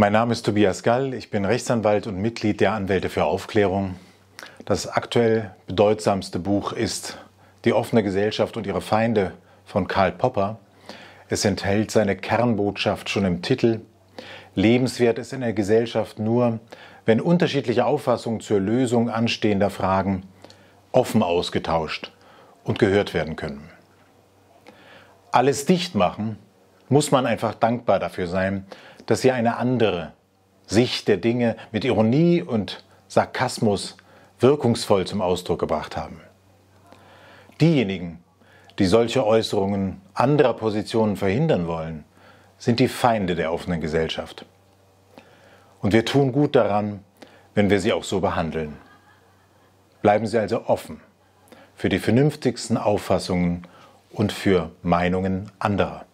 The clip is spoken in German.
Mein Name ist Tobias Gall, ich bin Rechtsanwalt und Mitglied der Anwälte für Aufklärung. Das aktuell bedeutsamste Buch ist Die offene Gesellschaft und ihre Feinde von Karl Popper. Es enthält seine Kernbotschaft schon im Titel. Lebenswert ist in der Gesellschaft nur, wenn unterschiedliche Auffassungen zur Lösung anstehender Fragen offen ausgetauscht und gehört werden können. Alles dicht machen muss man einfach dankbar dafür sein, dass sie eine andere Sicht der Dinge mit Ironie und Sarkasmus wirkungsvoll zum Ausdruck gebracht haben. Diejenigen, die solche Äußerungen anderer Positionen verhindern wollen, sind die Feinde der offenen Gesellschaft. Und wir tun gut daran, wenn wir sie auch so behandeln. Bleiben Sie also offen für die vernünftigsten Auffassungen und für Meinungen anderer.